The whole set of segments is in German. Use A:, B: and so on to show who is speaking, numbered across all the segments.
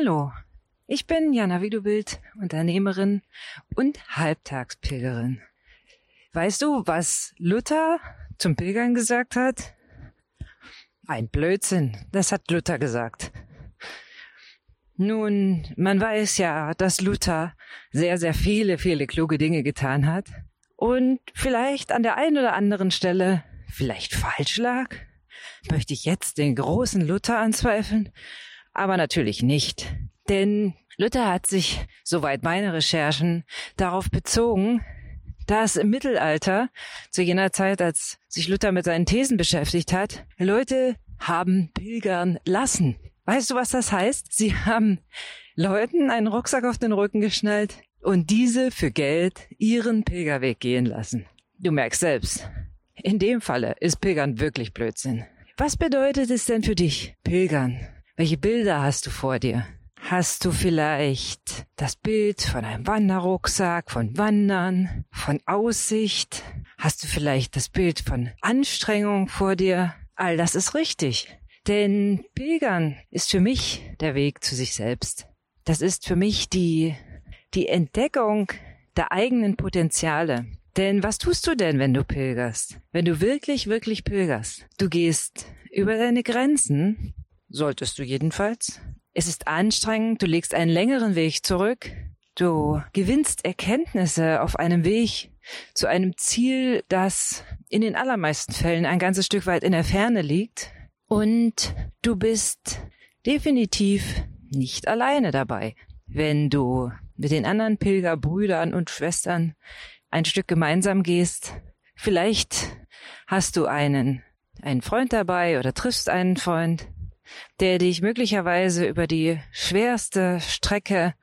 A: Hallo, ich bin Jana Wiedebild, Unternehmerin und Halbtagspilgerin. Weißt du, was Luther zum Pilgern gesagt hat? Ein Blödsinn, das hat Luther gesagt. Nun, man weiß ja, dass Luther sehr, sehr viele, viele kluge Dinge getan hat und vielleicht an der einen oder anderen Stelle vielleicht falsch lag. Möchte ich jetzt den großen Luther anzweifeln? Aber natürlich nicht. Denn Luther hat sich, soweit meine Recherchen, darauf bezogen, dass im Mittelalter, zu jener Zeit, als sich Luther mit seinen Thesen beschäftigt hat, Leute haben pilgern lassen. Weißt du, was das heißt? Sie haben Leuten einen Rucksack auf den Rücken geschnallt und diese für Geld ihren Pilgerweg gehen lassen. Du merkst selbst, in dem Falle ist Pilgern wirklich Blödsinn. Was bedeutet es denn für dich, Pilgern? Welche Bilder hast du vor dir? Hast du vielleicht das Bild von einem Wanderrucksack, von Wandern, von Aussicht? Hast du vielleicht das Bild von Anstrengung vor dir? All das ist richtig. Denn Pilgern ist für mich der Weg zu sich selbst. Das ist für mich die, die Entdeckung der eigenen Potenziale. Denn was tust du denn, wenn du pilgerst? Wenn du wirklich, wirklich pilgerst? Du gehst über deine Grenzen, solltest du jedenfalls, es ist anstrengend, du legst einen längeren Weg zurück, du gewinnst Erkenntnisse auf einem Weg zu einem Ziel, das in den allermeisten Fällen ein ganzes Stück weit in der Ferne liegt. Und du bist definitiv nicht alleine dabei. Wenn du mit den anderen Pilgerbrüdern und Schwestern ein Stück gemeinsam gehst, vielleicht hast du einen, einen Freund dabei oder triffst einen Freund, der dich möglicherweise über die schwerste Strecke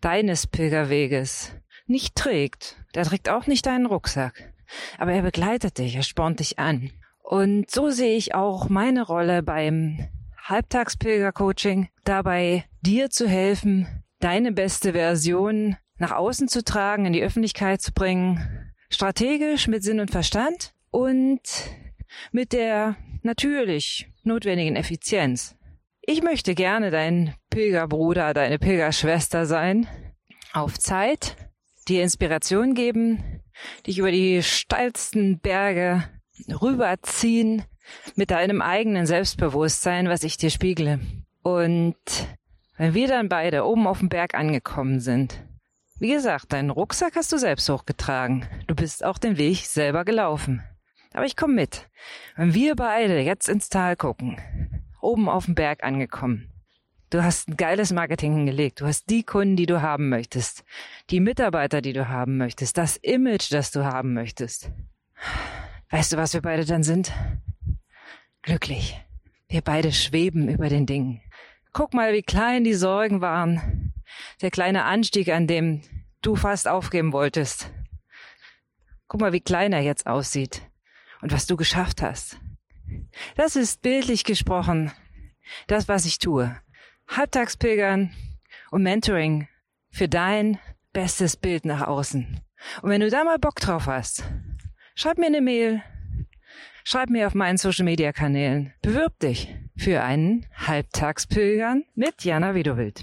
A: deines Pilgerweges nicht trägt. Der trägt auch nicht deinen Rucksack. Aber er begleitet dich, er spornt dich an. Und so sehe ich auch meine Rolle beim Halbtagspilgercoaching, dabei dir zu helfen, deine beste Version nach außen zu tragen, in die Öffentlichkeit zu bringen, strategisch mit Sinn und Verstand und mit der natürlich notwendigen Effizienz. Ich möchte gerne dein Pilgerbruder, deine Pilgerschwester sein. Auf Zeit, dir Inspiration geben, dich über die steilsten Berge rüberziehen mit deinem eigenen Selbstbewusstsein, was ich dir spiegle. Und wenn wir dann beide oben auf dem Berg angekommen sind, wie gesagt, deinen Rucksack hast du selbst hochgetragen. Du bist auch den Weg selber gelaufen. Aber ich komme mit. Wenn wir beide jetzt ins Tal gucken, oben auf dem Berg angekommen, du hast ein geiles Marketing hingelegt, du hast die Kunden, die du haben möchtest, die Mitarbeiter, die du haben möchtest, das Image, das du haben möchtest. Weißt du, was wir beide dann sind? Glücklich. Wir beide schweben über den Dingen. Guck mal, wie klein die Sorgen waren. Der kleine Anstieg, an dem du fast aufgeben wolltest. Guck mal, wie klein er jetzt aussieht und was du geschafft hast. Das ist bildlich gesprochen das, was ich tue. Halbtagspilgern und Mentoring für dein bestes Bild nach außen. Und wenn du da mal Bock drauf hast, schreib mir eine Mail, schreib mir auf meinen Social Media Kanälen, bewirb dich für einen Halbtagspilgern mit Jana Widowild.